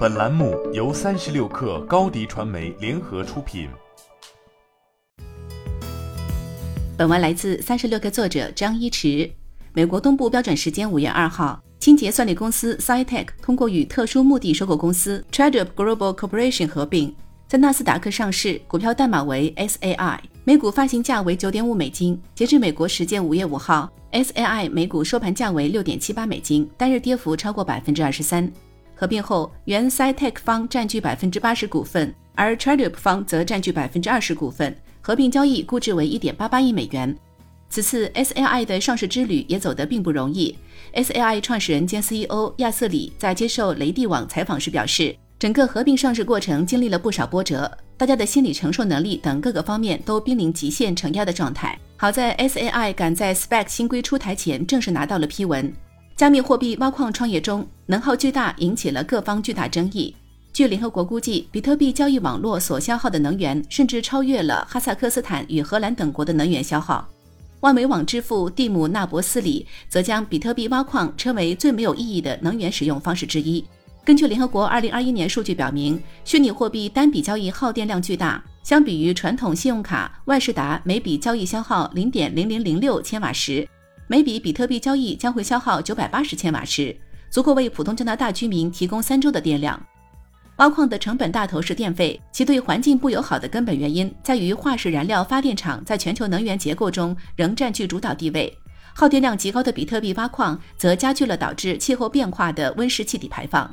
本栏目由三十六氪高低传媒联合出品。本文来自三十六氪作者张一驰。美国东部标准时间五月二号，清洁算力公司 SciTech 通过与特殊目的收购公司 Tradup Global Corporation 合并，在纳斯达克上市，股票代码为 SAI，每股发行价为九点五美金。截至美国时间五月五号，SAI 每股收盘价为六点七八美金，单日跌幅超过百分之二十三。合并后，原 Cytec 方占据百分之八十股份，而 Tradup 方则占据百分之二十股份。合并交易估值为一点八八亿美元。此次 SAI 的上市之旅也走得并不容易。SAI 创始人兼 CEO 亚瑟里在接受雷帝网采访时表示，整个合并上市过程经历了不少波折，大家的心理承受能力等各个方面都濒临极限承压的状态。好在 SAI 赶在 SPAC 新规出台前正式拿到了批文。加密货币挖矿创业中能耗巨大，引起了各方巨大争议。据联合国估计，比特币交易网络所消耗的能源甚至超越了哈萨克斯坦与荷兰等国的能源消耗。万维网之父蒂姆·纳博斯里则将比特币挖矿称为最没有意义的能源使用方式之一。根据联合国2021年数据表明，虚拟货币单笔交易耗电量巨大，相比于传统信用卡，万事达每笔交易消耗0.0006千瓦时。每笔比特币交易将会消耗九百八十千瓦时，足够为普通加拿大居民提供三周的电量。挖矿的成本大头是电费，其对环境不友好的根本原因在于化石燃料发电厂在全球能源结构中仍占据主导地位。耗电量极高的比特币挖矿则加剧了导致气候变化的温室气体排放。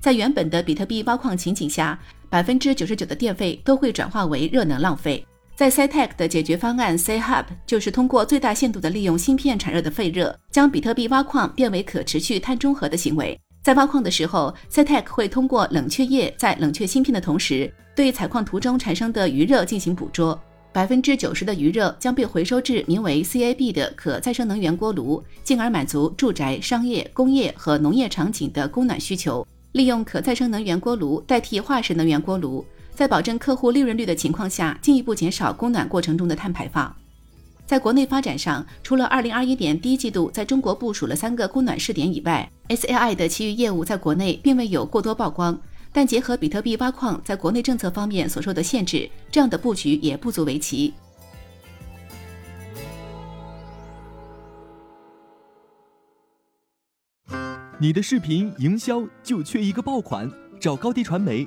在原本的比特币挖矿情景下，百分之九十九的电费都会转化为热能浪费。在 Cytec 的解决方案 c h u b 就是通过最大限度的利用芯片产热的废热，将比特币挖矿变为可持续碳中和的行为。在挖矿的时候，Cytec 会通过冷却液在冷却芯片的同时，对采矿途中产生的余热进行捕捉。百分之九十的余热将被回收至名为 CAB 的可再生能源锅炉，进而满足住宅、商业、工业和农业场景的供暖需求。利用可再生能源锅炉代替化石能源锅炉。在保证客户利润率的情况下，进一步减少供暖过程中的碳排放。在国内发展上，除了2021年第一季度在中国部署了三个供暖试点以外，SAI 的其余业务在国内并未有过多曝光。但结合比特币挖矿在国内政策方面所受的限制，这样的布局也不足为奇。你的视频营销就缺一个爆款，找高低传媒。